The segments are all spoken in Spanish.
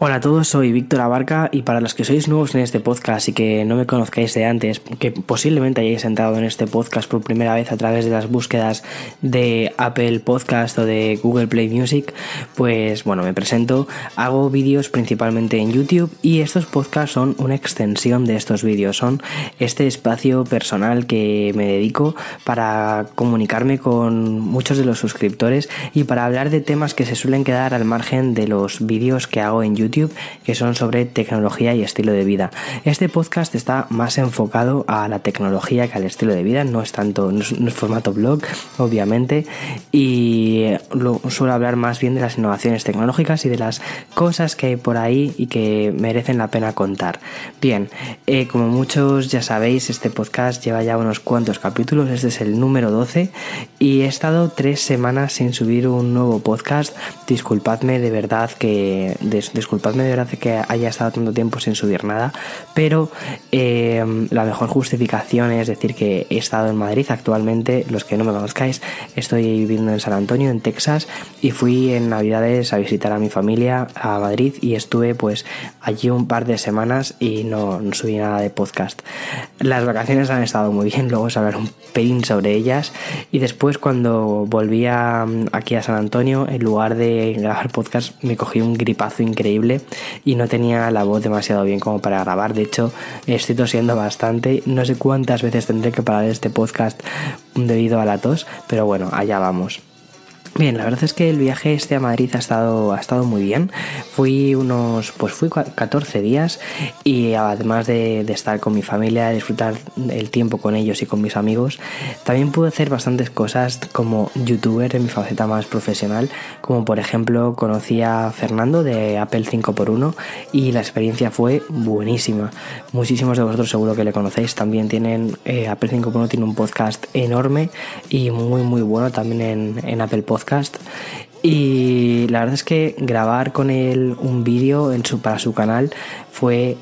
Hola a todos, soy Víctor Abarca y para los que sois nuevos en este podcast y que no me conozcáis de antes, que posiblemente hayáis entrado en este podcast por primera vez a través de las búsquedas de Apple Podcast o de Google Play Music, pues bueno, me presento, hago vídeos principalmente en YouTube y estos podcasts son una extensión de estos vídeos, son este espacio personal que me dedico para comunicarme con muchos de los suscriptores y para hablar de temas que se suelen quedar al margen de los vídeos que hago en YouTube YouTube que son sobre tecnología y estilo de vida. Este podcast está más enfocado a la tecnología que al estilo de vida, no es tanto, no formato blog, obviamente, y lo, suelo hablar más bien de las innovaciones tecnológicas y de las cosas que hay por ahí y que merecen la pena contar. Bien, eh, como muchos ya sabéis, este podcast lleva ya unos cuantos capítulos, este es el número 12 y he estado tres semanas sin subir un nuevo podcast. Disculpadme de verdad que disculpadme de verdad que haya estado tanto tiempo sin subir nada, pero eh, la mejor justificación es decir que he estado en Madrid actualmente, los que no me conozcáis, estoy viviendo en San Antonio, en Texas, y fui en Navidades a visitar a mi familia a Madrid y estuve pues allí un par de semanas y no, no subí nada de podcast. Las vacaciones han estado muy bien, luego os hablaré un pelín sobre ellas y después cuando volví aquí a San Antonio, en lugar de grabar podcast, me cogí un gripazo increíble y no tenía la voz demasiado bien como para grabar. De hecho, estoy tosiendo bastante. No sé cuántas veces tendré que parar este podcast debido a la tos, pero bueno, allá vamos. Bien, la verdad es que el viaje este a Madrid ha estado, ha estado muy bien. Fui unos, pues fui 14 días y además de, estar con mi familia, disfrutar el tiempo con ellos y con mis amigos, también pude hacer bastantes cosas como youtuber en mi faceta más profesional, como por ejemplo conocí a Fernando de Apple 5x1 y la experiencia fue buenísima. Muchísimos de vosotros seguro que le conocéis, también tienen, eh, Apple 5x1 tiene un podcast enorme y muy muy bueno también en, en Apple Podcast y la verdad es que grabar con él un vídeo para su canal fue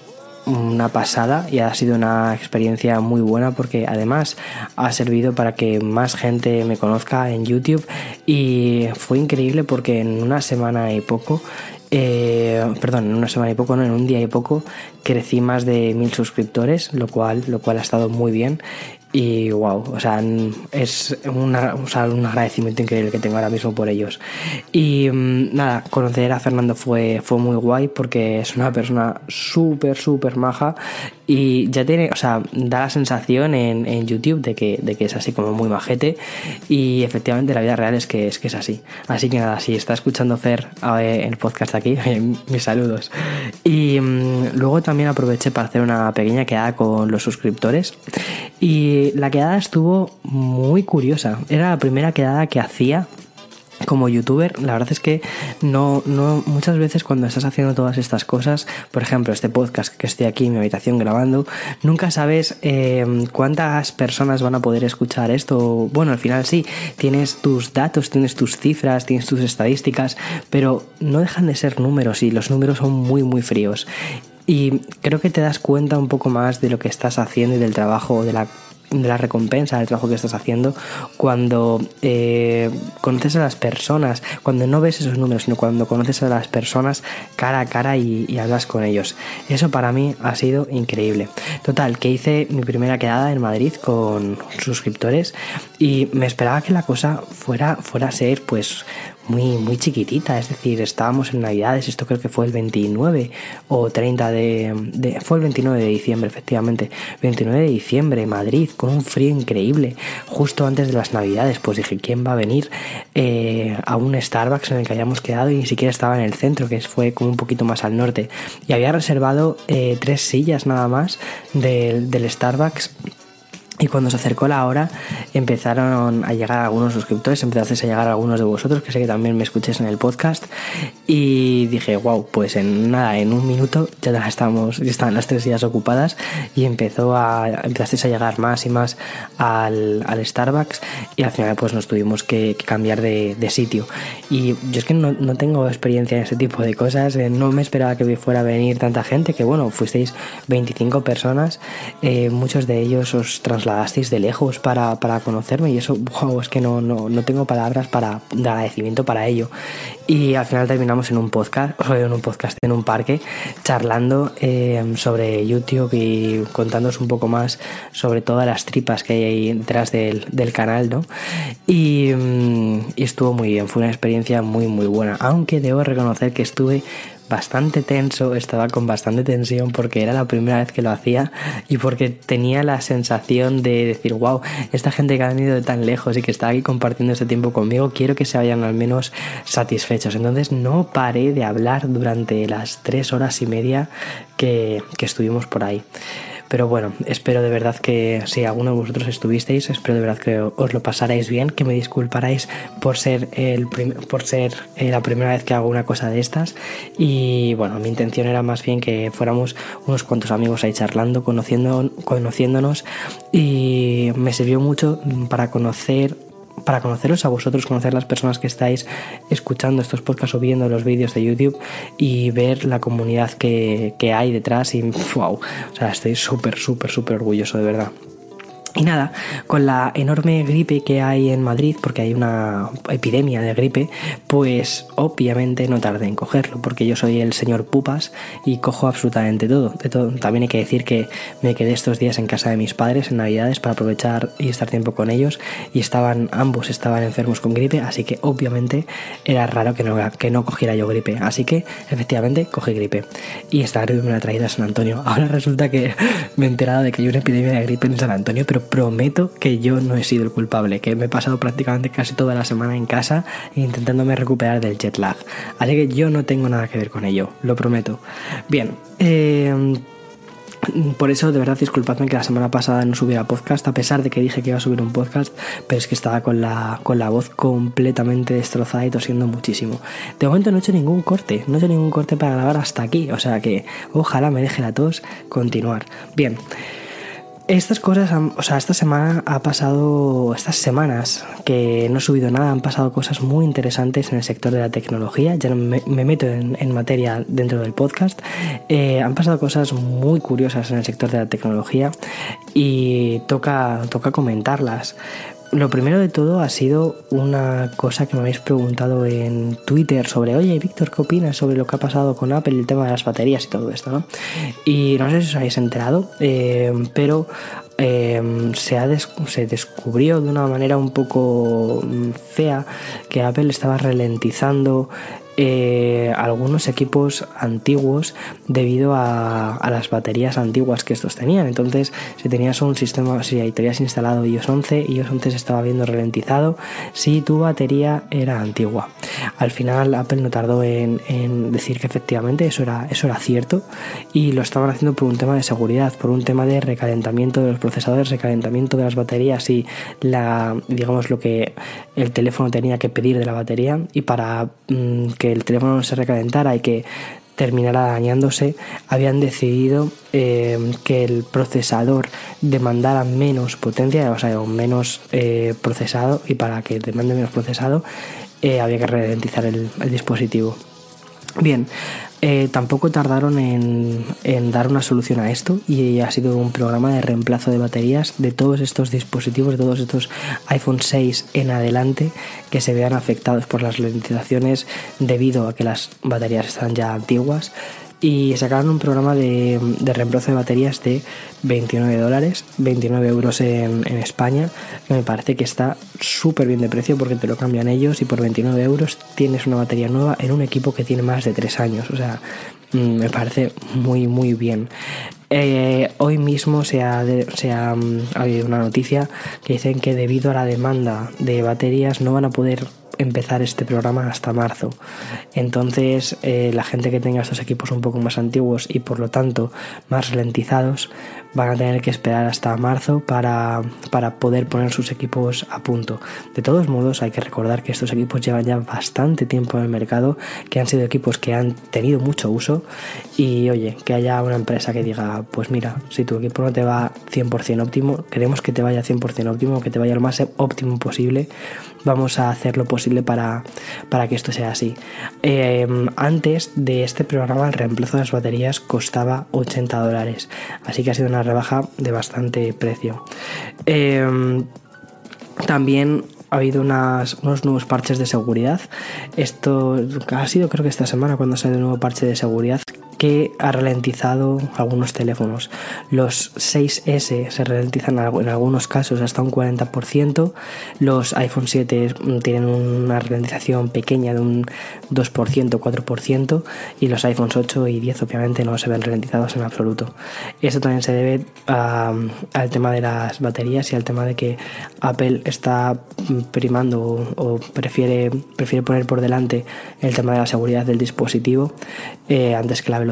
una pasada y ha sido una experiencia muy buena porque además ha servido para que más gente me conozca en YouTube y fue increíble porque en una semana y poco eh, perdón, en una semana y poco, no, en un día y poco crecí más de mil suscriptores, lo cual, lo cual ha estado muy bien y wow, o sea, es o sea, un agradecimiento increíble que tengo ahora mismo por ellos. Y mm, nada, conocer a Fernando fue, fue muy guay porque es una persona súper, súper maja y ya tiene, o sea, da la sensación en, en, YouTube de que, de que es así como muy majete y efectivamente la vida real es que es, que es así. Así que nada, si está escuchando Fer en el podcast aquí, mis saludos. Y mm, luego también aproveché para hacer una pequeña quedada con los suscriptores y la quedada estuvo muy curiosa. Era la primera quedada que hacía como youtuber, la verdad es que no, no, muchas veces cuando estás haciendo todas estas cosas, por ejemplo, este podcast que estoy aquí en mi habitación grabando, nunca sabes eh, cuántas personas van a poder escuchar esto. Bueno, al final sí, tienes tus datos, tienes tus cifras, tienes tus estadísticas, pero no dejan de ser números y los números son muy, muy fríos. Y creo que te das cuenta un poco más de lo que estás haciendo y del trabajo, de la de la recompensa del trabajo que estás haciendo cuando eh, conoces a las personas, cuando no ves esos números, sino cuando conoces a las personas cara a cara y, hablas con ellos. Eso para mí ha sido increíble. Total, que hice mi primera quedada en Madrid con suscriptores y me esperaba que la cosa fuera, fuera a ser pues muy, muy chiquitita, es decir, estábamos en Navidades, esto creo que fue el 29 o 30 de, fue el 29 de diciembre, efectivamente, 29 de diciembre, Madrid, con un frío increíble, justo antes de las Navidades, pues dije, ¿quién va a venir eh, a un Starbucks en el que hayamos quedado y ni siquiera estaba en el centro, que fue como un poquito más al norte, y había reservado eh, tres sillas nada más del, del Starbucks y cuando se acercó la hora, empezaron a llegar algunos suscriptores, empezasteis a llegar algunos de vosotros, que sé que también me escuchéis en el podcast. Y dije, wow, pues en nada, en un minuto ya estamos, ya estaban las tres días ocupadas y empezó a, empezasteis a llegar más y más al, al Starbucks y al final pues nos tuvimos que, cambiar de, de, sitio. Y yo es que no, no, tengo experiencia en ese tipo de cosas, eh, no me esperaba que fuera a venir tanta gente, que bueno, fuisteis 25 personas, eh, muchos de ellos os trasladaron de lejos para, para conocerme y eso, wow, es que no, no, no tengo palabras para, de agradecimiento para ello. Y al final terminamos en un podcast, en un podcast, en un parque, charlando eh, sobre YouTube y contándoos un poco más sobre todas las tripas que hay ahí detrás del, del canal, ¿no? Y, mm, y estuvo muy bien, fue una experiencia muy, muy buena. Aunque debo reconocer que estuve bastante tenso, estaba con bastante tensión porque era la primera vez que lo hacía y porque tenía la sensación de decir, wow, esta gente que ha venido de tan lejos y que está aquí compartiendo este tiempo conmigo, quiero que se vayan al menos satisfechos. Entonces no paré de hablar durante las tres horas y media que, que estuvimos por ahí. Pero bueno, espero de verdad que si alguno de vosotros estuvisteis, espero de verdad que os lo pasarais bien, que me disculparais por ser, el por ser eh, la primera vez que hago una cosa de estas. Y bueno, mi intención era más bien que fuéramos unos cuantos amigos ahí charlando, conociendo, conociéndonos. Y me sirvió mucho para conocer para conoceros a vosotros, conocer las personas que estáis escuchando estos podcasts o viendo los vídeos de YouTube y ver la comunidad que, que hay detrás y wow, o sea, estoy súper, súper, súper orgulloso de verdad. Y nada, con la enorme gripe que hay en Madrid, porque hay una epidemia de gripe, pues obviamente no tardé en cogerlo, porque yo soy el señor Pupas y cojo absolutamente todo. De todo. También hay que decir que me quedé estos días en casa de mis padres en Navidades para aprovechar y estar tiempo con ellos, y estaban, ambos estaban enfermos con gripe, así que obviamente era raro que no, que no cogiera yo gripe. Así que efectivamente cogí gripe. Y esta gripe me la ha traído a San Antonio. Ahora resulta que me he enterado de que hay una epidemia de gripe en San Antonio, pero prometo que yo no he sido el culpable, que me he pasado prácticamente casi toda la semana en casa intentándome recuperar del jet lag. Así que yo no tengo nada que ver con ello, lo prometo. Bien, eh, por eso, de verdad, disculpadme que la semana pasada no subiera podcast, a pesar de que dije que iba a subir un podcast, pero es que estaba con la, con la voz completamente destrozada y tosiendo muchísimo. De momento no he hecho ningún corte, no he hecho ningún corte para grabar hasta aquí, o sea que ojalá me deje la tos continuar. Bien. Estas cosas, o sea, esta semana ha pasado, estas semanas que no he subido nada, han pasado cosas muy interesantes en el sector de la tecnología. Ya me, me meto en, en, materia dentro del podcast. Eh, han pasado cosas muy curiosas en el sector de la tecnología y toca, toca comentarlas. Lo primero de todo ha sido una cosa que me habéis preguntado en Twitter sobre, oye, Víctor, ¿qué opinas sobre lo que ha pasado con Apple, el tema de las baterías y todo esto, ¿no? Y no sé si os habéis enterado, eh, pero eh, se, ha se descubrió de una manera un poco fea que Apple estaba ralentizando eh, algunos equipos antiguos debido a, las baterías antiguas que estos tenían. Entonces, si tenías un sistema, si tenías instalado iOS 11, iOS 11 se estaba viendo ralentizado si tu batería era antigua. Al final, Apple no tardó en, decir que efectivamente eso era, eso era cierto y lo estaban haciendo por un tema de seguridad, por un tema de recalentamiento de los procesadores, recalentamiento de las baterías y digamos, lo que el teléfono tenía que pedir de la batería y para mmm, que el teléfono no se recalentara y que terminara dañándose, habían decidido eh, que el procesador demandara menos potencia, o sea, menos eh, procesado, y para que demande menos procesado, eh, había que ralentizar el, el dispositivo. Bien, eh, tampoco tardaron en, en, dar una solución a esto y ha sido un programa de reemplazo de baterías de todos estos dispositivos, de todos estos iPhone 6 en adelante que se vean afectados por las ralentizaciones debido a que las baterías están ya antiguas y sacaron un programa de, reemplazo de baterías de 29 dólares, 29 euros en, España, me parece que está súper bien de precio porque te lo cambian ellos y por 29 euros tienes una batería nueva en un equipo que tiene más de 3 años, o sea, mm, me parece muy muy bien. Eh, hoy mismo se ha, se um, ha habido una noticia que dicen que debido a la demanda de baterías no van a poder empezar este programa hasta marzo. Entonces, eh, la gente que tenga estos equipos un poco más antiguos y por lo tanto más ralentizados van a tener que esperar hasta marzo para, para poder poner sus equipos a punto. De todos modos, hay que recordar que estos equipos llevan ya bastante tiempo en el mercado, que han sido equipos que han tenido mucho uso y oye, que haya una empresa que diga, pues mira, si tu equipo no te va 100% óptimo, queremos que te vaya 100% óptimo, que te vaya lo más óptimo posible, vamos a hacer lo posible posible para, para que esto sea así. Em, antes de este programa el reemplazo de las baterías costaba 80 dólares, así que ha sido una rebaja de bastante precio. Em, también ha habido unos nuevos parches de seguridad. Esto ha sido creo que esta semana cuando salido el nuevo parche de seguridad que ha ralentizado algunos teléfonos. Los 6S se ralentizan en algunos casos hasta un 40%. Los iPhone 7 tienen una ralentización pequeña de un 2%, 4%. Y los iPhones 8 y 10 obviamente no se ven ralentizados en absoluto. Esto también se debe al tema de las baterías y al tema de que Apple está primando o, prefiere, prefiere poner por delante el tema de la seguridad del dispositivo eh, antes que la velocidad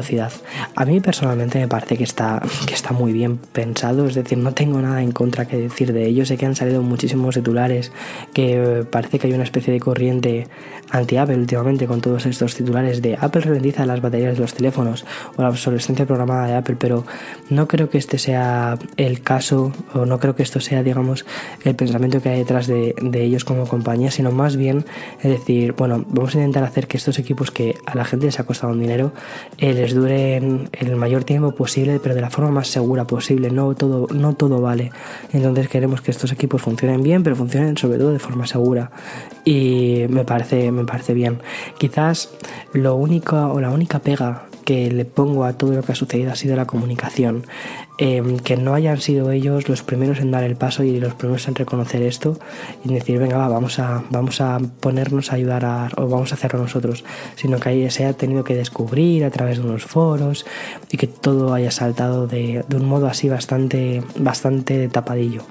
a mí personalmente me parece que está, que está muy bien pensado, es decir, no tengo nada en contra que decir de ello. Sé que han salido muchísimos titulares, que parece que hay una especie de corriente anti-Apple últimamente con todos estos titulares de Apple ralentiza las baterías de los teléfonos o la obsolescencia programada de Apple, pero no creo que este sea el caso o no creo que esto sea, digamos, el pensamiento que hay detrás de, de ellos como compañía, sino más bien es decir, bueno, vamos a intentar hacer que estos equipos que a la gente les ha costado un dinero eh, les duren el mayor tiempo posible, pero de la forma más segura posible. No todo, no todo vale. Entonces queremos que estos equipos funcionen bien, pero funcionen sobre todo de forma segura. Y me parece, me parece bien. Quizás lo único o la única pega que le pongo a todo lo que ha sucedido ha sido la comunicación. Em, que no hayan sido ellos los primeros en dar el paso y los primeros en reconocer esto y decir, venga, va, vamos a, vamos a ponernos a ayudar a, o vamos a hacerlo nosotros, sino que se ha tenido que descubrir a través de unos foros y que todo haya saltado de, de un modo así bastante, bastante tapadillo.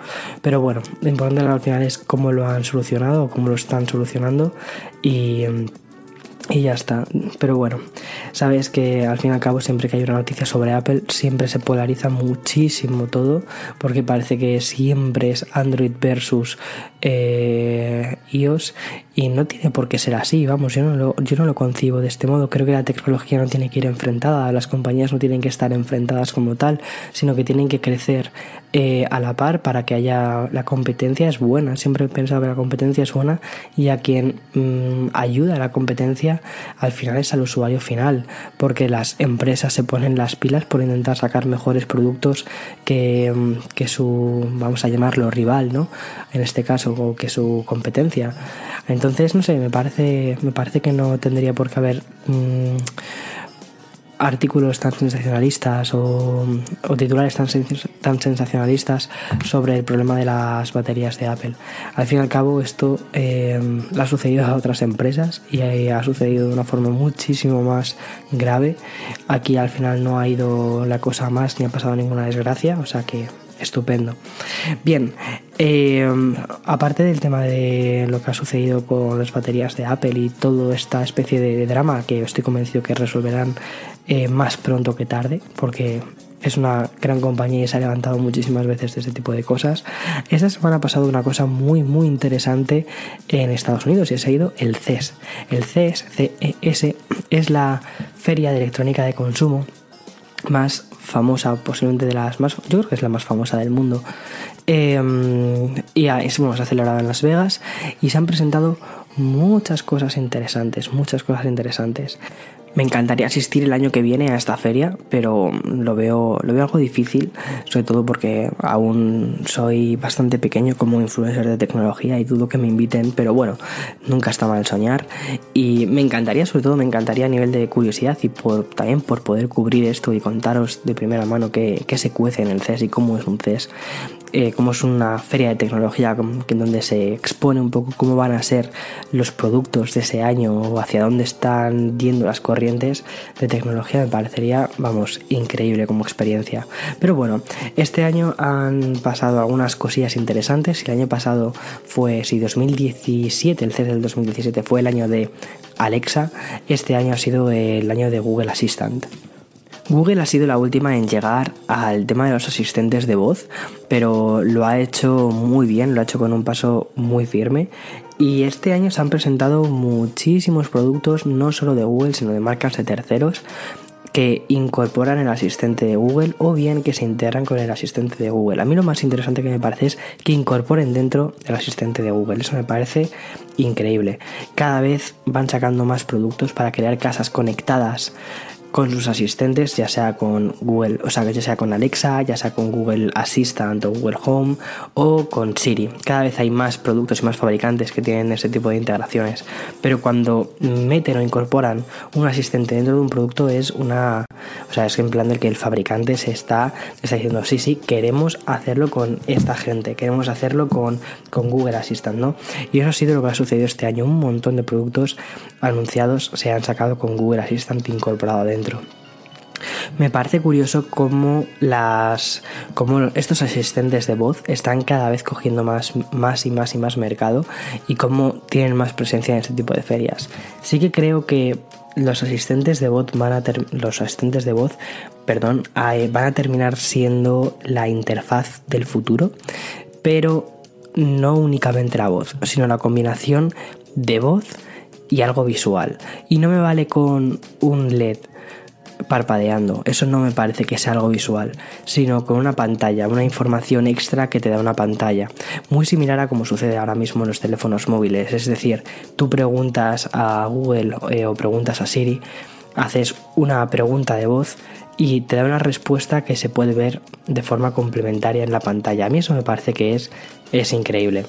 Pero bueno, lo importante al final es cómo lo han solucionado o cómo lo están solucionando y em, y ya está. Pero bueno, sabes que al fin y al cabo siempre que hay una noticia sobre Apple siempre se polariza muchísimo todo porque parece que siempre es Android versus eh, iOS y no tiene por qué ser así, vamos, yo no, lo, yo no lo concibo de este modo, creo que la tecnología no tiene que ir enfrentada, las compañías no tienen que estar enfrentadas como tal, sino que tienen que crecer eh, a la par para que haya la competencia es buena, siempre he pensado que la competencia es buena y a quien mm, ayuda a la competencia al final es al usuario final, porque las empresas se ponen las pilas por intentar sacar mejores productos que, mm, que su, vamos a llamarlo, rival, ¿no? En este caso, o que su competencia. Entonces, no sé, me parece, me parece que no tendría por qué haber mmm, artículos tan sensacionalistas o, o titulares tan, tan, sensacionalistas sobre el problema de las baterías de Apple. Al fin y al cabo, esto eh, ha sucedido a otras empresas y ha sucedido de una forma muchísimo más grave. Aquí al final no ha ido la cosa más ni ha pasado ninguna desgracia, o sea que estupendo. Bien, eh, aparte del tema de lo que ha sucedido con las baterías de Apple y toda esta especie de, drama que estoy convencido que resolverán eh, más pronto que tarde, porque es una gran compañía y se ha levantado muchísimas veces de este tipo de cosas. Esta semana ha pasado una cosa muy muy interesante en Estados Unidos y ha ido el CES. El CES, CES es la Feria de Electrónica de Consumo más famosa, posiblemente de las más, yo creo que es la más famosa del mundo. Em, y es, bueno, en Las Vegas y se han presentado muchas cosas interesantes, muchas cosas interesantes. Me encantaría asistir el año que viene a esta feria, pero lo veo, lo veo algo difícil, sobre todo porque aún soy bastante pequeño como influencer de tecnología y dudo que me inviten, pero bueno, nunca está mal soñar. Y me encantaría, sobre todo me encantaría a nivel de curiosidad y por, también por poder cubrir esto y contaros de primera mano qué, qué se cuece en el CES y cómo es un CES. Eh, como es una feria de tecnología en donde se expone un poco cómo van a ser los productos de ese año o hacia dónde están yendo las corrientes de tecnología, me parecería, vamos, increíble como experiencia. Pero bueno, este año han pasado algunas cosillas interesantes. El año pasado fue, si 2017, el CES del 2017 fue el año de Alexa, este año ha sido el año de Google Assistant. Google ha sido la última en llegar al tema de los asistentes de voz, pero lo ha hecho muy bien, lo ha hecho con un paso muy firme. Y este año se han presentado muchísimos productos, no solo de Google, sino de marcas de terceros, que incorporan el asistente de Google o bien que se integran con el asistente de Google. A mí lo más interesante que me parece es que incorporen dentro el asistente de Google. Eso me parece increíble. Cada vez van sacando más productos para crear casas conectadas con sus asistentes, ya sea con Google, o sea, ya sea con Alexa, ya sea con Google Assistant o Google Home o con Siri. Cada vez hay más productos y más fabricantes que tienen ese tipo de integraciones. Pero cuando meten o incorporan un asistente dentro de un producto es una, o sea, es en plan del que el fabricante se está, está diciendo, sí, sí, queremos hacerlo con esta gente, queremos hacerlo con, con Google Assistant, ¿no? Y eso ha sido lo que ha sucedido este año. Un montón de productos anunciados se han sacado con Google Assistant incorporado dentro me parece curioso cómo las cómo estos asistentes de voz están cada vez cogiendo más, más y más y más mercado y cómo tienen más presencia en este tipo de ferias. Sí que creo que los asistentes de voz van a los asistentes de voz, perdón, van a terminar siendo la interfaz del futuro, pero no únicamente la voz, sino la combinación de voz y algo visual. Y no me vale con un LED parpadeando. Eso no me parece que sea algo visual, sino con una pantalla, una información extra que te da una pantalla. Muy similar a como sucede ahora mismo en los teléfonos móviles. Es decir, tú preguntas a Google eh, o preguntas a Siri, haces una pregunta de voz y te da una respuesta que se puede ver de forma complementaria en la pantalla. A mí eso me parece que es, es increíble.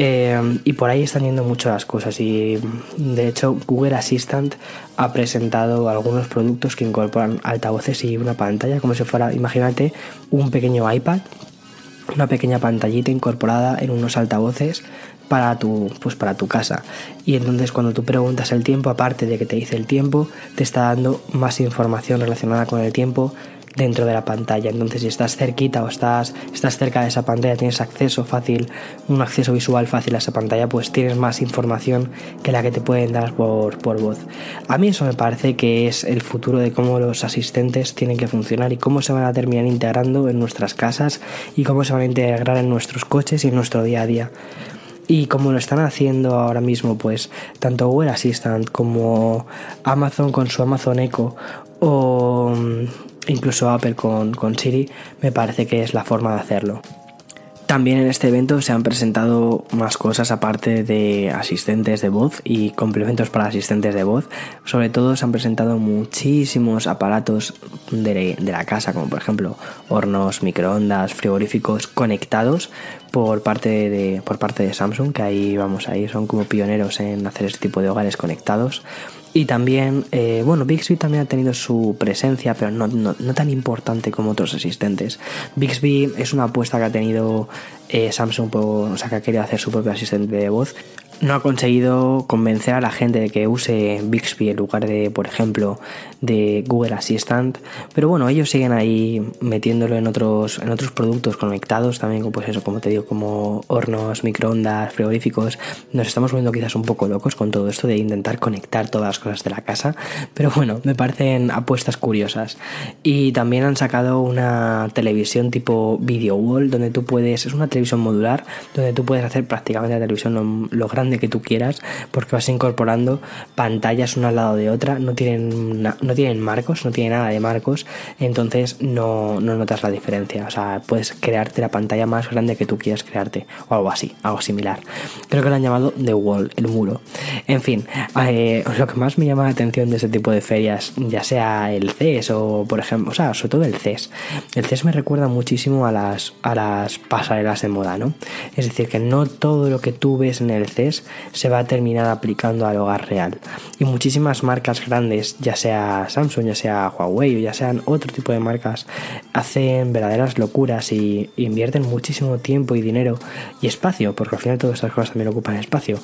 Eh, y por ahí están yendo mucho las cosas y de hecho Google Assistant ha presentado algunos productos que incorporan altavoces y una pantalla como si fuera, imagínate, un pequeño iPad, una pequeña pantallita incorporada en unos altavoces para tu, pues para tu casa. Y entonces cuando tú preguntas el tiempo, aparte de que te dice el tiempo, te está dando más información relacionada con el tiempo, dentro de la pantalla. Entonces, si estás cerquita o estás, estás cerca de esa pantalla, tienes acceso fácil, un acceso visual fácil a esa pantalla, pues tienes más información que la que te pueden dar por, por voz. A mí eso me parece que es el futuro de cómo los asistentes tienen que funcionar y cómo se van a terminar integrando en nuestras casas y cómo se van a integrar en nuestros coches y en nuestro día a día. Y como lo están haciendo ahora mismo, pues tanto Google Assistant como Amazon con su Amazon Echo o incluso Apple con, con Siri, me parece que es la forma de hacerlo. También en este evento se han presentado más cosas aparte de asistentes de voz y complementos para asistentes de voz. Sobre todo se han presentado muchísimos aparatos de, la casa, como por ejemplo hornos, microondas, frigoríficos conectados por parte de, por parte de Samsung, que ahí vamos, ahí son como pioneros en hacer este tipo de hogares conectados. Y también, eh, bueno, Bixby también ha tenido su presencia, pero no, no, tan importante como otros asistentes. Bixby es una apuesta que ha tenido eh, Samsung, o sea, que ha querido hacer su propio asistente de voz no ha conseguido convencer a la gente de que use Bixby en lugar de, por ejemplo, de Google Assistant. Pero bueno, ellos siguen ahí metiéndolo en otros, en otros productos conectados también, pues eso, como te digo, como hornos, microondas, frigoríficos. Nos estamos volviendo quizás un poco locos con todo esto de intentar conectar todas las cosas de la casa. Pero bueno, me parecen apuestas curiosas. Y también han sacado una televisión tipo video wall, donde tú puedes, es una televisión modular, donde tú puedes hacer prácticamente la televisión lo, lo grande de que tú quieras, porque vas incorporando pantallas una al lado de otra, no tienen, no tienen marcos, no tiene nada de marcos, entonces no, no notas la diferencia. O sea, puedes crearte la pantalla más grande que tú quieras crearte, o algo así, algo similar. Creo que lo han llamado The Wall, el muro. En fin, eh, lo que más me llama la atención de este tipo de ferias, ya sea el CES o, por ejemplo, o sea, sobre todo el CES. El CES me recuerda muchísimo a las, a las pasarelas de moda, ¿no? Es decir, que no todo lo que tú ves en el CES se va a terminar aplicando al hogar real. Y muchísimas marcas grandes, ya sea Samsung, ya sea Huawei o ya sean otro tipo de marcas, hacen verdaderas locuras y invierten muchísimo tiempo y dinero y espacio, porque al final todas estas cosas también ocupan espacio,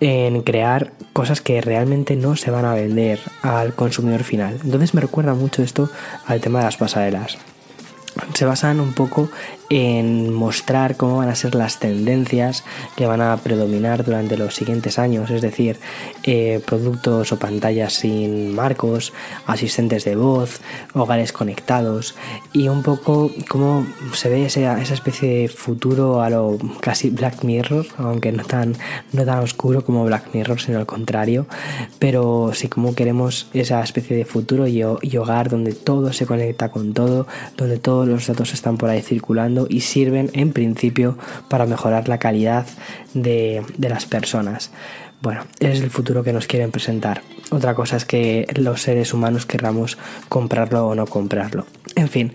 en crear cosas que realmente no se van a vender al consumidor final. Entonces me recuerda mucho esto al tema de las pasarelas se basan un poco en mostrar cómo van a ser las tendencias que van a predominar durante los siguientes años, es decir, eh, productos o pantallas sin marcos, asistentes de voz, hogares conectados y un poco cómo se ve esa, esa especie de futuro a lo casi Black Mirror, aunque no tan, no tan oscuro como Black Mirror, sino al contrario, pero sí como queremos esa especie de futuro y, y hogar donde todo se conecta con todo, donde todos los datos están por ahí circulando y sirven en principio para mejorar la calidad de, de las personas. Bueno, es el futuro que nos quieren presentar. Otra cosa es que los seres humanos querramos comprarlo o no comprarlo. En fin,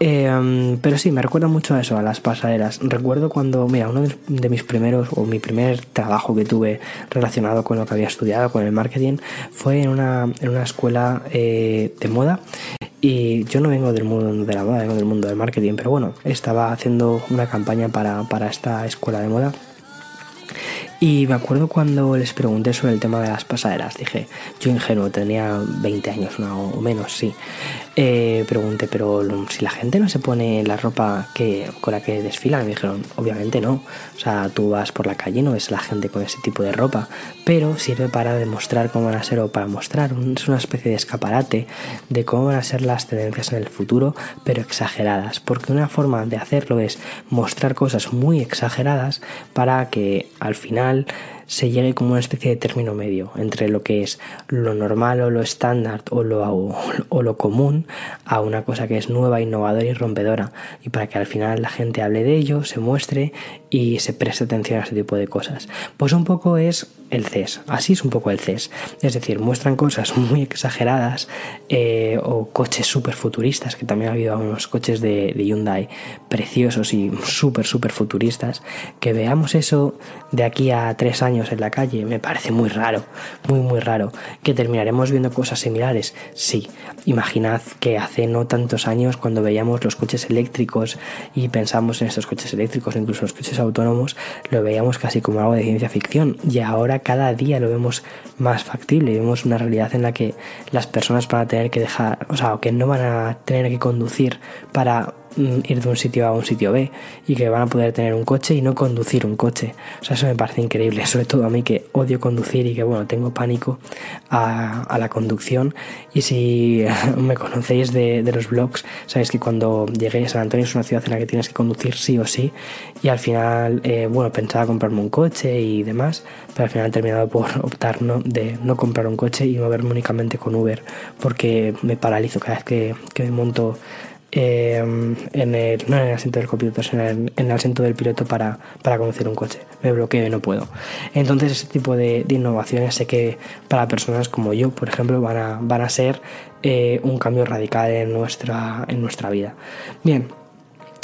em, pero sí, me recuerda mucho a eso, a las pasarelas. Recuerdo cuando, mira, uno de mis primeros o mi primer trabajo que tuve relacionado con lo que había estudiado, con el marketing, fue en una, en una escuela eh, de moda. Y yo no vengo del mundo de la moda, vengo del mundo del marketing, pero bueno, estaba haciendo una campaña para, para esta escuela de moda y me acuerdo cuando les pregunté sobre el tema de las pasaderas, dije, yo ingenuo, tenía 20 años o menos, sí. Eh, pregunté, pero si la gente no se pone la ropa que, con la que desfilan, me dijeron, obviamente no. O sea, tú vas por la calle y no ves la gente con ese tipo de ropa, pero sirve para demostrar cómo van a ser o para mostrar, es una especie de escaparate de cómo van a ser las tendencias en el futuro, pero exageradas, porque una forma de hacerlo es mostrar cosas muy exageradas para que al final mal se llegue como una especie de término medio entre lo que es lo normal o lo estándar o lo, o lo común a una cosa que es nueva, innovadora y rompedora. Y para que al final la gente hable de ello, se muestre y se preste atención a este tipo de cosas. Pues un poco es el CES, así es un poco el CES, es decir, muestran cosas muy exageradas eh, o coches súper futuristas, que también ha habido unos coches de, de Hyundai preciosos y súper, súper futuristas, que veamos eso de aquí a tres años en la calle, me parece muy raro, muy muy raro. ¿Que terminaremos viendo cosas similares? Sí. Imaginad que hace no tantos años cuando veíamos los coches eléctricos y pensamos en estos coches eléctricos, incluso los coches autónomos, lo veíamos casi como algo de ciencia ficción y ahora cada día lo vemos más factible, vemos una realidad en la que las personas van a tener que dejar, o sea, que no van a tener que conducir para ir de un sitio a un sitio B y que van a poder tener un coche y no conducir un coche. O sea, eso me parece increíble, sobre todo a mí que odio conducir y que, bueno, tengo pánico a, la conducción. Y si me conocéis de, los blogs, sabéis que cuando llegué a San Antonio es una ciudad en la que tienes que conducir sí o sí. Y al final, eh, bueno, pensaba comprarme un coche y demás, pero al final he terminado por optar de no comprar un coche y moverme únicamente con Uber porque me paralizo cada vez que me monto Em, en el, no en el asiento del copiloto, sino en, el asiento del piloto para, para conducir un coche. Me bloqueo y no puedo. Entonces, ese tipo de, innovaciones sé que para personas como yo, por ejemplo, van a, van a ser eh, un cambio radical en nuestra, en nuestra vida. Bien.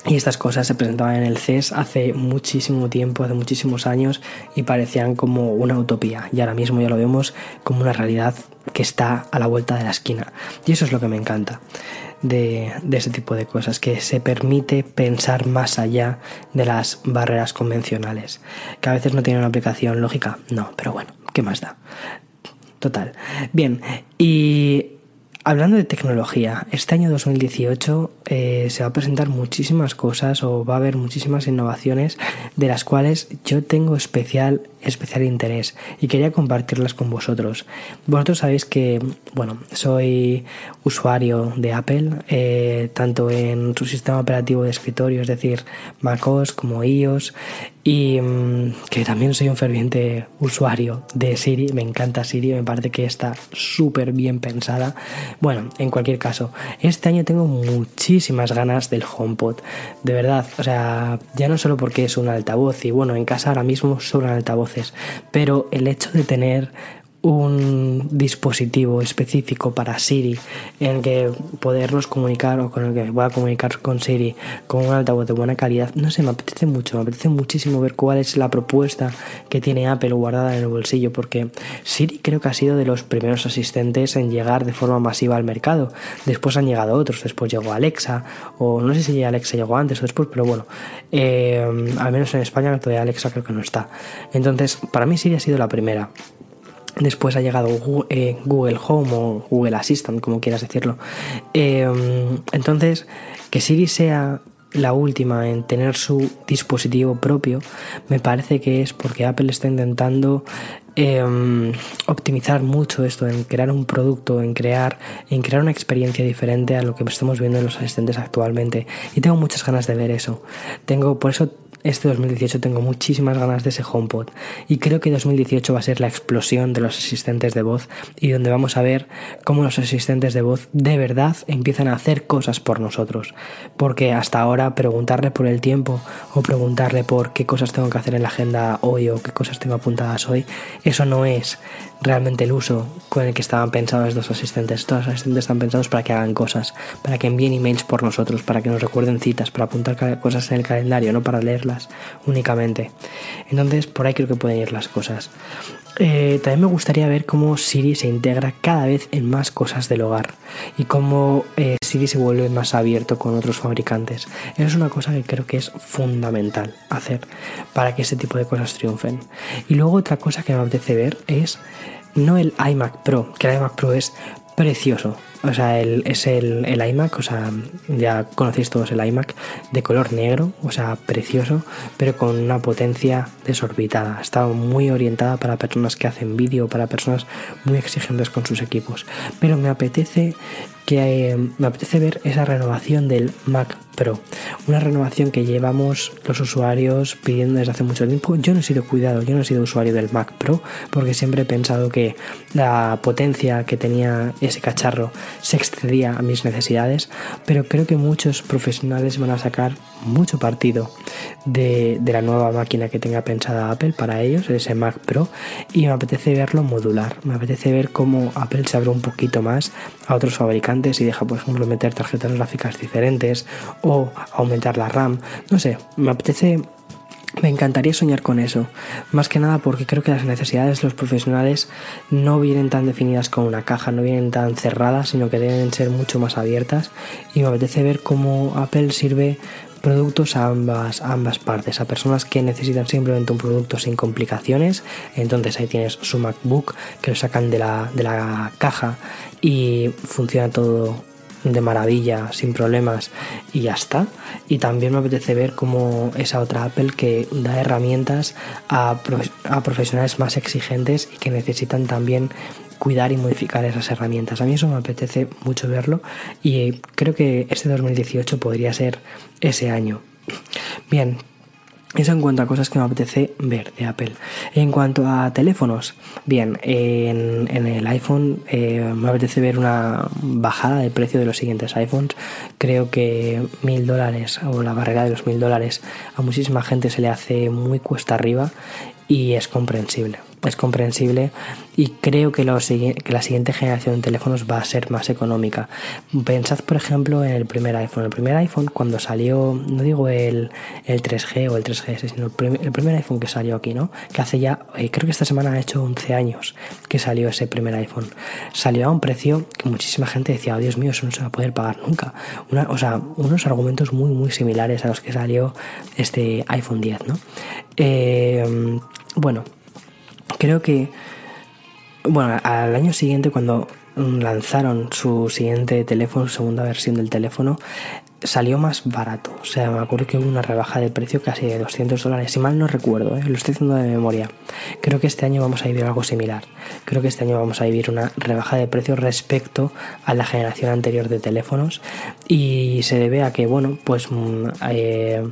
Y estas cosas se presentaban en el CES hace muchísimo tiempo, hace muchísimos años, y parecían como una utopía. Y ahora mismo ya lo vemos como una realidad que está a la vuelta de la esquina. Y eso es lo que me encanta de, ese tipo de cosas, que se permite pensar más allá de las barreras convencionales, que a veces no tienen una aplicación lógica, no, pero bueno, ¿qué más da? Total. Bien, y Hablando de tecnología, este año 2018 eh, se va a presentar muchísimas cosas o va a haber muchísimas innovaciones de las cuales yo tengo especial, especial interés y quería compartirlas con vosotros. Vosotros sabéis que, bueno, soy usuario de Apple, eh, tanto en su sistema operativo de escritorio, es decir, MacOS como iOS, y mm, que también soy un ferviente usuario de Siri, me encanta Siri, me parece que está súper bien pensada. Bueno, en cualquier caso, este año tengo muchísimas ganas del HomePod, de verdad, o sea, ya no solo porque es un altavoz y bueno, en casa ahora mismo sobran pero el hecho de tener un dispositivo específico para Siri en que podernos comunicar o con el que pueda comunicar con Siri con un altavoz de buena calidad, no sé, me apetece mucho, me apetece muchísimo ver cuál es la propuesta que tiene Apple guardada en el bolsillo, porque Siri creo que ha sido de los primeros asistentes en llegar de forma masiva al mercado. Después han llegado otros, después llegó Alexa, o no sé si Alexa llegó antes o después, pero bueno, eh, al menos en España todavía Alexa creo que no está. Entonces, para mí Siri ha sido la primera. Después ha llegado eh, Google Home o Google Assistant, como quieras decirlo. Em, entonces, que Siri sea la última en tener su dispositivo propio, me parece que es porque Apple está intentando eh, optimizar mucho esto, en crear un producto, en crear, en crear una experiencia diferente a lo que estamos viendo en los asistentes actualmente. Y tengo muchas ganas de ver eso. Tengo, por eso este 2018 tengo muchísimas ganas de ese HomePod y creo que 2018 va a ser la explosión de los asistentes de voz y donde vamos a ver cómo los asistentes de voz de verdad empiezan a hacer cosas por nosotros. Porque hasta ahora preguntarle por el tiempo o preguntarle por qué cosas tengo que hacer en la agenda hoy o qué cosas tengo apuntadas hoy, eso no es realmente el uso con el que estaban pensados estos asistentes. Estos asistentes están pensados para que hagan cosas, para que envíen emails por nosotros, para que nos recuerden citas, para apuntar cosas en el calendario, no para leerlas únicamente. Entonces, por ahí creo que pueden ir las cosas. Eh, también me gustaría ver cómo Siri se integra cada vez en más cosas del hogar y cómo eh, Siri se vuelve más abierto con otros fabricantes. Eso es una cosa que creo que es fundamental hacer para que ese tipo de cosas triunfen. Y luego otra cosa que me apetece ver es no el iMac Pro, que el iMac Pro es precioso. O sea, el, es el, el, iMac, o sea, ya conocéis todos el iMac, de color negro, o sea, precioso, pero con una potencia desorbitada. Está muy orientada para personas que hacen vídeo, para personas muy exigentes con sus equipos. Pero me apetece que eh, me apetece ver esa renovación del Mac Pro. Una renovación que llevamos los usuarios pidiendo desde hace mucho tiempo. Yo no he sido cuidado, yo no he sido usuario del Mac Pro porque siempre he pensado que la potencia que tenía ese cacharro se excedía a mis necesidades, pero creo que muchos profesionales van a sacar mucho partido de, de la nueva máquina que tenga pensada Apple para ellos, ese Mac Pro, y me apetece verlo modular. Me apetece ver cómo Apple se abre un poquito más a otros fabricantes y deja, por ejemplo, meter tarjetas gráficas diferentes o aumentar la RAM. No sé, me apetece me encantaría soñar con eso, más que nada porque creo que las necesidades de los profesionales no vienen tan definidas con una caja, no vienen tan cerradas, sino que deben ser mucho más abiertas y me apetece ver cómo Apple sirve productos a ambas, ambas partes, a personas que necesitan simplemente un producto sin complicaciones, entonces ahí tienes su MacBook que lo sacan de la, de la caja y funciona todo de maravilla, sin problemas y ya está. Y también me apetece ver cómo esa otra Apple que da herramientas a, a profesionales más exigentes y que necesitan también cuidar y modificar esas herramientas. A mí eso me apetece mucho verlo y creo que este 2018 podría ser ese año. Bien, eso en cuanto a cosas que me apetece ver de Apple. En cuanto a teléfonos, bien, en, el iPhone eh, me apetece ver una bajada de precio de los siguientes iPhones. Creo que mil dólares o la barrera de los mil dólares a muchísima gente se le hace muy cuesta arriba y es comprensible es comprensible y creo que, la siguiente generación de teléfonos va a ser más económica. Pensad, por ejemplo, en el primer iPhone. El primer iPhone, cuando salió, no digo el, 3G o el 3GS, sino el, primer iPhone que salió aquí, ¿no? Que hace ya, eh, creo que esta semana ha hecho 11 años que salió ese primer iPhone. Salió a un precio que muchísima gente decía, oh, Dios mío, eso no se va a poder pagar nunca. o sea, unos argumentos muy, muy similares a los que salió este iPhone 10, ¿no? Eh, bueno, creo que, bueno, al año siguiente cuando lanzaron su siguiente teléfono, segunda versión del teléfono, salió más barato. O sea, me acuerdo que hubo una rebaja de precio casi de 200 dólares. Si mal no recuerdo, ¿eh? lo estoy haciendo de memoria. Creo que este año vamos a vivir algo similar. Creo que este año vamos a vivir una rebaja de precio respecto a la generación anterior de teléfonos. Y se debe a que, bueno, pues... Mm, eh,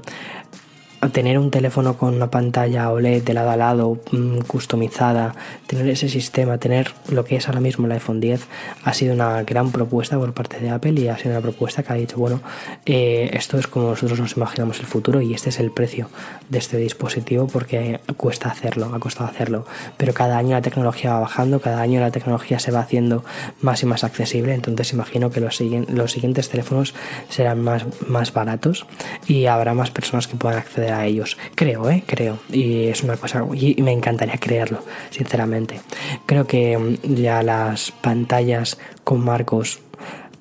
tener un teléfono con una pantalla OLED de lado a lado, mm, customizada, tener ese sistema, tener lo que es ahora mismo el iPhone 10, ha sido una gran propuesta por parte de Apple y ha sido una propuesta que ha dicho, bueno, eh, esto es como nosotros nos imaginamos el futuro y este es el precio de este dispositivo porque cuesta hacerlo, ha costado hacerlo, pero cada año la tecnología va bajando, cada año la tecnología se va haciendo más y más accesible, entonces imagino que los, los siguientes teléfonos serán más, más baratos y habrá más personas que puedan acceder a ellos. Creo, ¿eh? Creo. Y es una cosa, y me encantaría creerlo, sinceramente. Creo que mm, ya las pantallas con marcos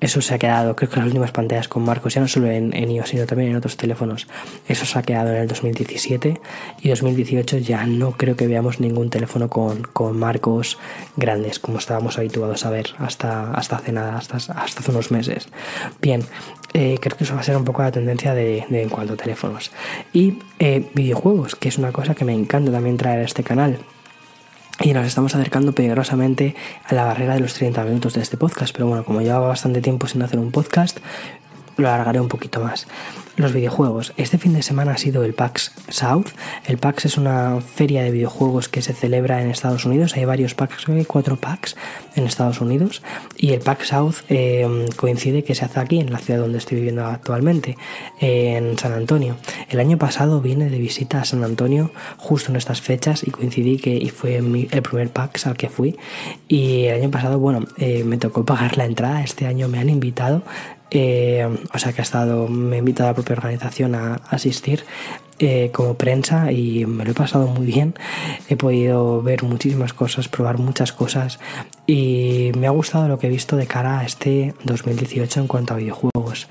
eso se ha quedado, creo que las últimas pantallas con marcos, ya no solo en, iOS, sino también en otros teléfonos, eso se ha quedado en el 2017 y 2018 ya no creo que veamos ningún teléfono con, marcos grandes como estábamos habituados a ver hasta, hasta hace nada, hasta, hasta hace unos meses. Bien, eh, creo que eso va a ser un poco la tendencia de, en cuanto a teléfonos. Y eh, videojuegos, que es una cosa que me encanta también traer a este canal. Y nos estamos acercando peligrosamente a la barrera de los 30 minutos de este podcast. Pero bueno, como llevaba bastante tiempo sin hacer un podcast, lo alargaré un poquito más. Los videojuegos. Este fin de semana ha sido el PAX South. El PAX es una feria de videojuegos que se celebra en Estados Unidos. Hay varios PAX, hay cuatro PAX en Estados Unidos. Y el PAX South eh, coincide que se hace aquí, en la ciudad donde estoy viviendo actualmente, en San Antonio. El año pasado vine de visita a San Antonio justo en estas fechas y coincidí que y fue el primer PAX al que fui. Y el año pasado, bueno, eh, me tocó pagar la entrada. Este año me han invitado eh, o sea que ha estado, me ha invitado a la propia organización a asistir eh, como prensa y me lo he pasado muy bien. He podido ver muchísimas cosas, probar muchas cosas y me ha gustado lo que he visto de cara a este 2018 en cuanto a videojuegos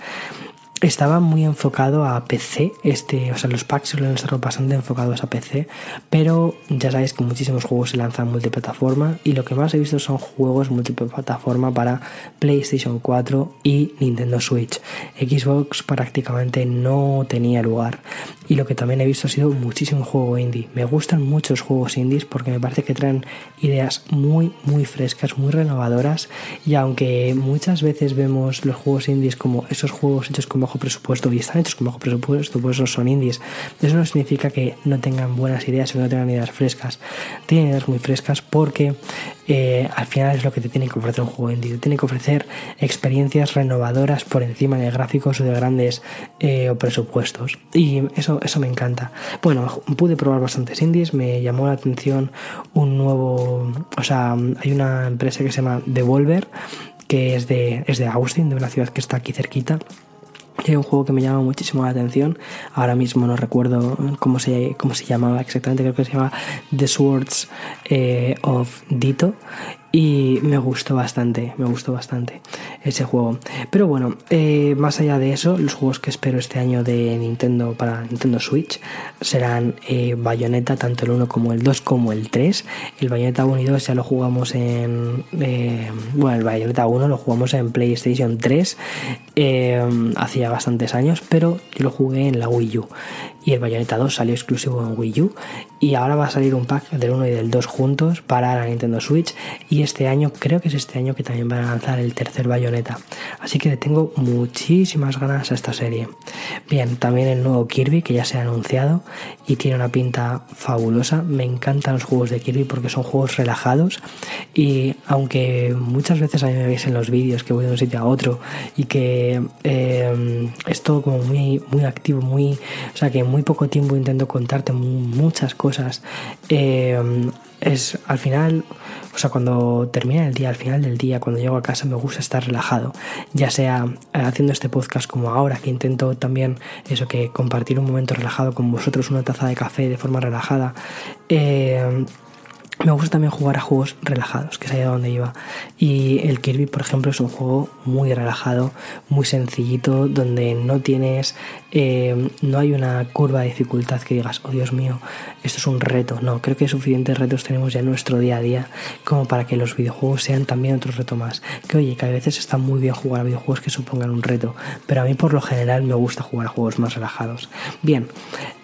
estaba muy enfocado a PC, este, o sea, los packs suelen estar bastante enfocados a PC, pero ya sabéis que muchísimos juegos se lanzan multiplataforma y lo que más he visto son juegos multiplataforma para PlayStation 4 y Nintendo Switch. Xbox prácticamente no tenía lugar y lo que también he visto ha sido muchísimo juego indie. Me gustan muchos juegos indies porque me parece que traen ideas muy, muy frescas, muy renovadoras y aunque muchas veces vemos los juegos indies como esos juegos hechos como bajo presupuesto y están hechos con bajo presupuesto, pues eso son indies. Eso no significa que no tengan buenas ideas o que no tengan ideas frescas. Tienen ideas muy frescas porque eh, al final es lo que te tiene que ofrecer un juego indie. Te tiene que ofrecer experiencias renovadoras por encima de gráficos o de grandes eh, presupuestos. Y eso, eso me encanta. Bueno, pude probar bastantes indies, me llamó la atención un nuevo, o sea, hay una empresa que se llama Devolver, que es de, es de Austin, de una ciudad que está aquí cerquita hay un juego que me llama muchísimo la atención. Ahora mismo no recuerdo cómo se, cómo se llamaba exactamente, creo que se llama The Swords eh, of Dito y me gustó bastante, me gustó bastante ese juego. Pero bueno, eh, más allá de eso, los juegos que espero este año de Nintendo para Nintendo Switch serán eh, Bayonetta, tanto el 1 como el 2 como el 3. El Bayonetta 1 y 2 ya lo jugamos en... Eh, bueno, el Bayonetta 1 lo jugamos en PlayStation 3 hacía bastantes años, pero yo lo jugué en la Wii U y el Bayonetta 2 salió exclusivo en Wii U y ahora va a salir un pack del 1 y del 2 juntos para la Nintendo Switch y este año, creo que es este año que también van a lanzar el tercer Bayonetta. Así que le tengo muchísimas ganas a esta serie. Bien, también el nuevo Kirby que ya se ha anunciado y tiene una pinta fabulosa. Me encantan los juegos de Kirby porque son juegos relajados y aunque muchas veces a mí me veis en los vídeos que voy de un sitio a otro y que eh, es todo como muy, muy activo, muy, o sea que muy poco tiempo intento contarte muchas cosas. Eh, es al final, o sea, cuando termina el día, al final del día, cuando llego a casa, me gusta estar relajado, ya sea eh, haciendo este podcast como ahora, que intento también eso, que compartir un momento relajado con vosotros, una taza de café de forma relajada. Eh, me gusta también jugar a juegos relajados, que es ahí a donde iba. Y el Kirby, por ejemplo, es un juego muy relajado, muy sencillito, donde no tienes, eh, no hay una curva de dificultad que digas, oh Dios mío, esto es un reto. No, creo que suficientes retos tenemos ya en nuestro día a día como para que los videojuegos sean también otro reto más. Que oye, que a veces está muy bien jugar a videojuegos que supongan un reto, pero a mí por lo general me gusta jugar a juegos más relajados. Bien,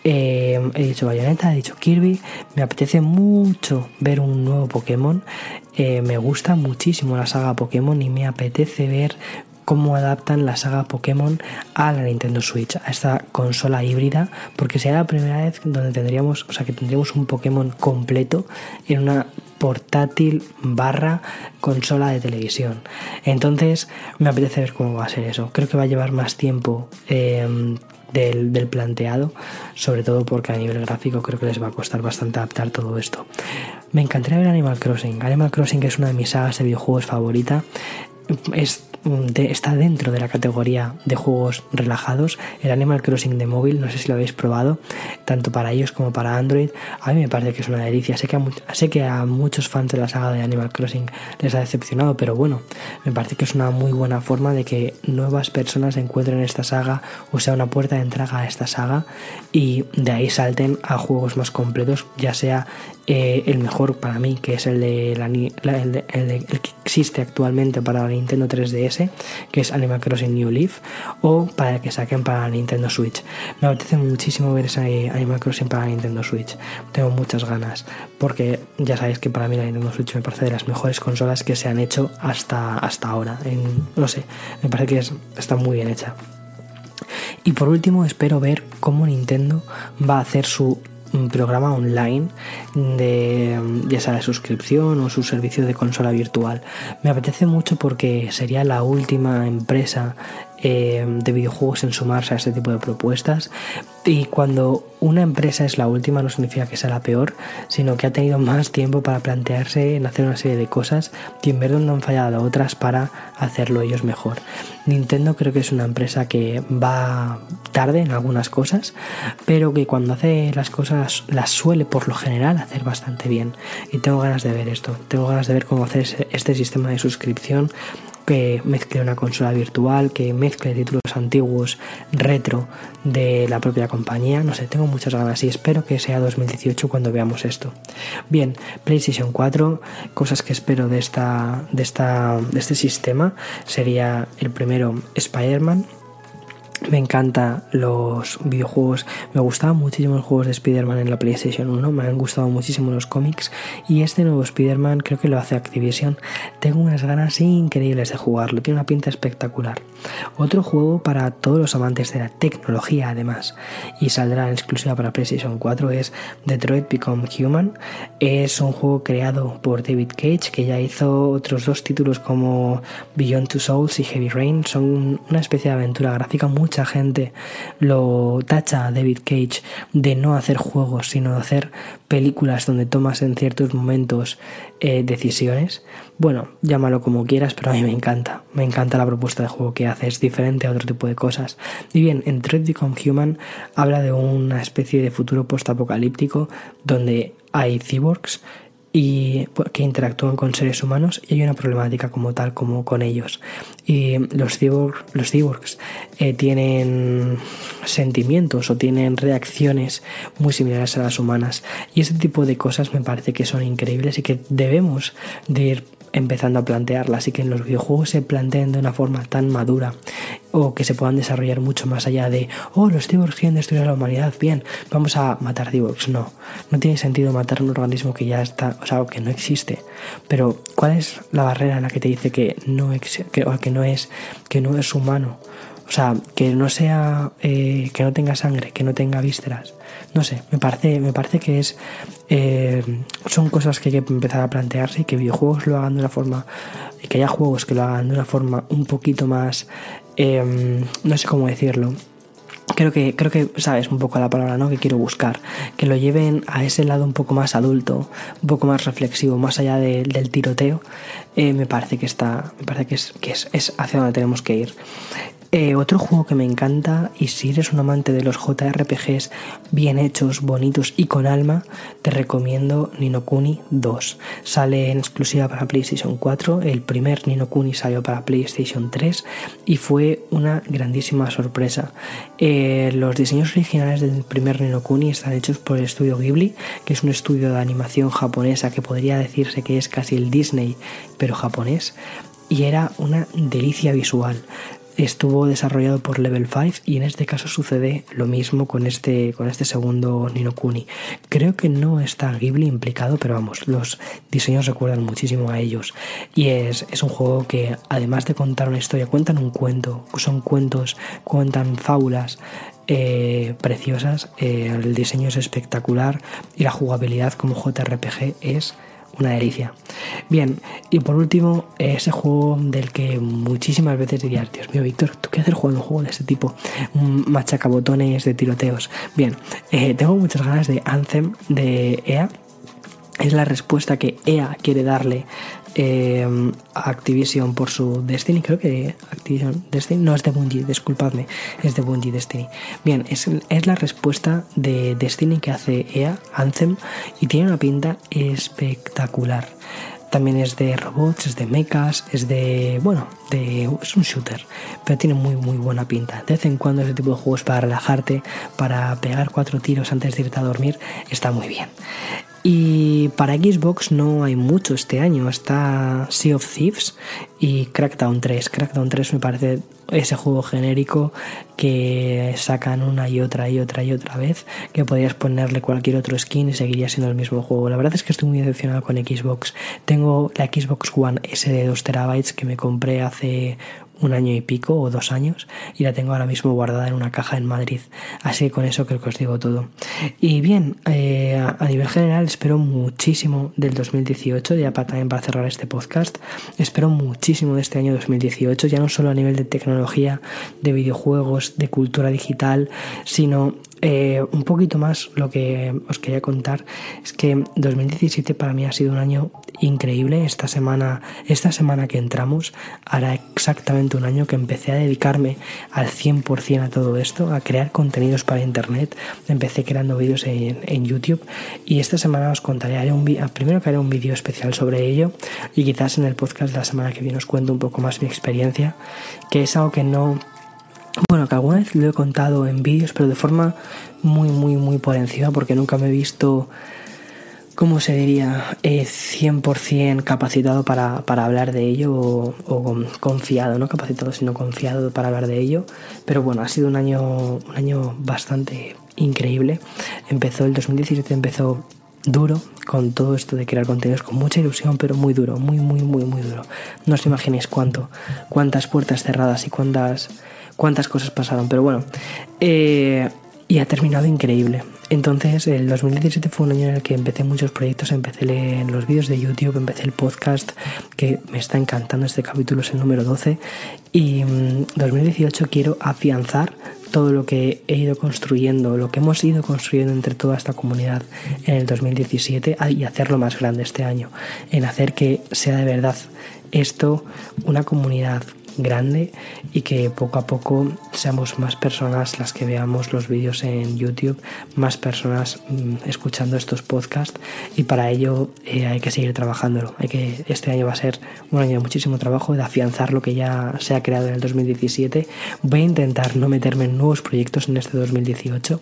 eh, he dicho Bayonetta, he dicho Kirby, me apetece mucho ver un nuevo Pokémon. Eh, me gusta muchísimo la saga Pokémon y me apetece ver cómo adaptan la saga Pokémon a la Nintendo Switch, a esta consola híbrida, porque será la primera vez donde tendríamos, o sea, que tendríamos un Pokémon completo en una portátil barra consola de televisión. Entonces me apetece ver cómo va a ser eso. Creo que va a llevar más tiempo eh, del, planteado, sobre todo porque a nivel gráfico creo que les va a costar bastante adaptar todo esto. Me encantaría ver Animal Crossing. Animal Crossing es una de mis sagas de videojuegos favorita. Está dentro de la categoría de juegos relajados. El Animal Crossing de móvil, no sé si lo habéis probado, tanto para ellos como para Android. A mí me parece que es una delicia. Sé que a, sé que a muchos fans de la saga de Animal Crossing les ha decepcionado, pero bueno, me parece que es una muy buena forma de que nuevas personas encuentren esta saga o sea una puerta de entrada a esta saga y de ahí salten a juegos más completos, ya sea eh, el mejor para mí, que es el, de el, el, que existe actualmente para la Nintendo 3DS, que es Animal Crossing New Leaf, o para que saquen para Nintendo Switch. Me apetece muchísimo ver ese Animal Crossing para Nintendo Switch. Tengo muchas ganas, porque ya sabéis que para mí la Nintendo Switch me parece de las mejores consolas que se han hecho hasta, hasta ahora. En, no sé, me parece que es, está muy bien hecha. Y por último, espero ver cómo Nintendo va a hacer su un programa online de ya sea de suscripción o su servicio de consola virtual. Me apetece mucho porque sería la última empresa eh, de videojuegos en sumarse a este tipo de propuestas. Y cuando una empresa es la última no significa que sea la peor, sino que ha tenido más tiempo para plantearse en hacer una serie de cosas y en ver dónde han fallado otras para hacerlo ellos mejor. Nintendo creo que es una empresa que va tarde en algunas cosas, pero que cuando hace las cosas las suele por lo general hacer bastante bien. Y tengo ganas de ver esto, tengo ganas de ver cómo hacer este sistema de suscripción que mezcle una consola virtual, que mezcle títulos antiguos, retro de la propia compañía. No sé, tengo muchas ganas y espero que sea 2018 cuando veamos esto. Bien, PlayStation 4, cosas que espero de, esta, de, esta, de este sistema sería el primero Spider-Man me encantan los videojuegos, me gustaban muchísimo los juegos de Spider-Man en la PlayStation 1, me han gustado muchísimo los cómics y este nuevo Spider-Man creo que lo hace Activision. Tengo unas ganas increíbles de jugarlo, tiene una pinta espectacular. Otro juego para todos los amantes de la tecnología además y saldrá en exclusiva para PlayStation 4 es Detroit Become Human. Es un juego creado por David Cage que ya hizo otros dos títulos como Beyond Two Souls y Heavy Rain. Son una especie de aventura gráfica mucha gente lo tacha a David Cage de no hacer juegos, sino de hacer películas donde tomas en ciertos momentos eh, decisiones. Bueno, llámalo como quieras, pero a mí me encanta. Me encanta la propuesta de juego que hace, es diferente a otro tipo de cosas. Y bien, en Thread Become Human habla de una especie de futuro postapocalíptico donde hay cyborgs y pues, que interactúan con seres humanos y hay una problemática como tal como con ellos. Y los los cyborgs eh, tienen sentimientos o tienen reacciones muy similares a las humanas. Y este tipo de cosas me parece que son increíbles y que debemos de ir empezando a plantearlas y que los videojuegos se planteen de una forma tan madura o que se puedan desarrollar mucho más allá de, oh, los cyborgs quieren destruir a la humanidad, bien, vamos a matar cyborgs. No, no tiene sentido matar un organismo que ya está, o sea, que no existe. Pero, ¿cuál es la barrera en la que te dice que no, que, que no, es, que no es humano? O sea, que no sea, eh, que no tenga sangre, que no tenga vísceras. No sé, me parece, me parece que es, eh, son cosas que hay que empezar a plantearse y que videojuegos lo hagan de una forma, y que haya juegos que lo hagan de una forma un poquito más, em, no sé cómo decirlo, creo que, creo que sabes un poco la palabra ¿no? que quiero buscar, que lo lleven a ese lado un poco más adulto, un poco más reflexivo, más allá del tiroteo, eh, me parece que está, me parece que es, que es, es hacia donde tenemos que ir. Eh, otro juego que me encanta, y si eres un amante de los JRPGs bien hechos, bonitos y con alma, te recomiendo Ninokuni 2. Sale en exclusiva para PlayStation 4, el primer Ninokuni salió para PlayStation 3 y fue una grandísima sorpresa. Eh, los diseños originales del primer Ninokuni están hechos por el estudio Ghibli, que es un estudio de animación japonesa que podría decirse que es casi el Disney, pero japonés y era una delicia visual estuvo desarrollado por Level 5 y en este caso sucede lo mismo con este, con este segundo Ninokuni. Creo que no está Ghibli implicado, pero vamos, los diseños recuerdan muchísimo a ellos. Y es, es un juego que además de contar una historia, cuentan un cuento, son cuentos, cuentan fábulas, eh, preciosas, eh, el diseño es espectacular y la jugabilidad como JRPG es una delicia. Bien, y por último, ese juego del que muchísimas veces dirías, Dios mío, Víctor, ¿tú qué haces jugando un juego de este tipo? Un machacabotones de tiroteos. Bien, eh, tengo muchas ganas de Anthem de EA es la respuesta que EA quiere darle a Activision por su Destiny. Creo que Activision Destiny no es de Bungie, disculpadme, es de Bungie Destiny. Bien, es, es la respuesta de Destiny que hace EA, Anthem, y tiene una pinta espectacular. También es de robots, es de mechas, es de. Bueno, de, es un shooter, pero tiene muy, muy buena pinta. De vez en cuando ese tipo de juegos para relajarte, para pegar cuatro tiros antes de irte a dormir, está muy bien. Y para Xbox no hay mucho este año. Está Sea of Thieves y Crackdown 3. Crackdown 3 me parece ese juego genérico que sacan una y otra y otra y otra vez, que podrías ponerle cualquier otro skin y seguiría siendo el mismo juego. La verdad es que estoy muy decepcionado con Xbox. Tengo la Xbox One S de 2 terabytes que me compré hace un año y pico o dos años y la tengo ahora mismo guardada en una caja en Madrid. Así que con eso creo que os digo todo. Y bien, eh, a nivel general espero muchísimo del 2018, ya para, también para cerrar este podcast, espero muchísimo de este año 2018, ya no solo a nivel de tecnología, de videojuegos, de cultura digital, sino eh, un poquito más lo que os quería contar es que 2017 para mí ha sido un año increíble. Esta semana, esta semana que entramos hará exactamente un año que empecé a dedicarme al 100% a todo esto, a crear contenidos para internet. Empecé creando vídeos en, YouTube y esta semana os contaré, haré un, primero que haré un vídeo especial sobre ello y quizás en el podcast de la semana que viene os cuento un poco más mi experiencia, que es algo que no bueno, que alguna vez lo he contado en vídeos, pero de forma muy, muy, muy por encima, porque nunca me he visto, ¿cómo se diría?, eh, 100% capacitado para, para, hablar de ello o, confiado, no capacitado, sino confiado para hablar de ello. Pero bueno, ha sido un año, un año bastante increíble. Empezó el 2017, empezó duro con todo esto de crear contenidos con mucha ilusión, pero muy duro, muy, muy, muy, muy duro. No os imaginéis cuánto, cuántas puertas cerradas y cuántas cuántas cosas pasaron. Pero bueno, eh, y ha terminado increíble. Entonces, el 2017 fue un año en el que empecé muchos proyectos, empecé en los vídeos de YouTube, empecé el podcast, que me está encantando, este capítulo es el número 12, y 2018 mm, quiero afianzar todo lo que he ido construyendo, lo que hemos ido construyendo entre toda esta comunidad en el 2017 y hacerlo más grande este año, en hacer que sea de verdad esto una comunidad grande y que poco a poco seamos más personas las que veamos los vídeos en YouTube, más personas mm, escuchando estos podcasts y para ello eh, hay que seguir trabajándolo. Hay que, este año va a ser un año de muchísimo trabajo, de afianzar lo que ya se ha creado en el 2017. Voy a intentar no meterme en nuevos proyectos en este 2018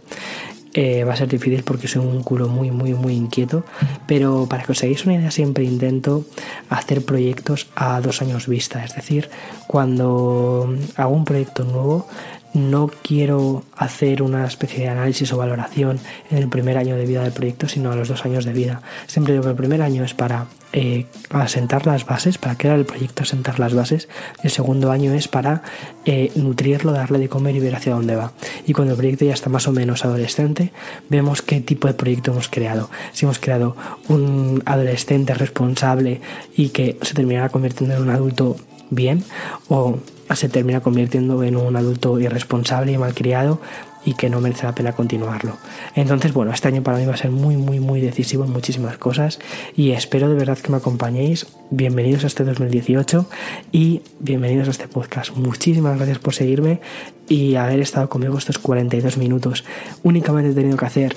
eh, va a ser difícil porque soy un culo muy, muy, muy inquieto. Pero para que os hagáis una idea, siempre intento hacer proyectos a dos años vista. Es decir, cuando hago un proyecto nuevo, no quiero hacer una especie de análisis o valoración en el primer año de vida del proyecto, sino a los dos años de vida. Siempre digo que el primer año es para eh, asentar las bases, para crear el proyecto, asentar las bases. El segundo año es para eh, nutrirlo, darle de comer y ver hacia dónde va. Y cuando el proyecto ya está más o menos adolescente, vemos qué tipo de proyecto hemos creado. Si hemos creado un adolescente responsable y que se terminará convirtiendo en un adulto bien, o se termina convirtiendo en un adulto irresponsable y malcriado y que no merece la pena continuarlo. Entonces, bueno, este año para mí va a ser muy, muy, muy decisivo en muchísimas cosas y espero de verdad que me acompañéis. Bienvenidos a este 2018 y bienvenidos a este podcast. Muchísimas gracias por seguirme y haber estado conmigo estos 42 minutos. Únicamente he tenido que hacer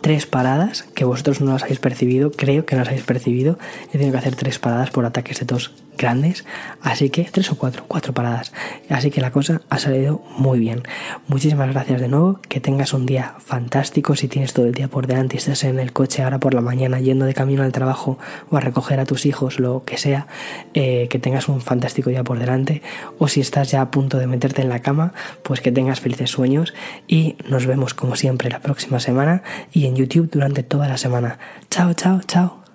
tres paradas que vosotros no las habéis percibido, creo que no las habéis percibido. He tenido que hacer tres paradas por ataques de tos grandes, así que tres o cuatro, cuatro paradas. Así que la cosa ha salido muy bien. Muchísimas gracias de nuevo, que tengas un día fantástico si tienes todo el día por delante y estás en el coche ahora por la mañana yendo de camino al trabajo o a recoger a tus hijos, lo que sea, eh, que tengas un fantástico día por delante o si estás ya a punto de meterte en la cama, pues que tengas felices sueños y nos vemos como siempre la próxima semana y en YouTube durante toda la semana. Chao, chao, chao.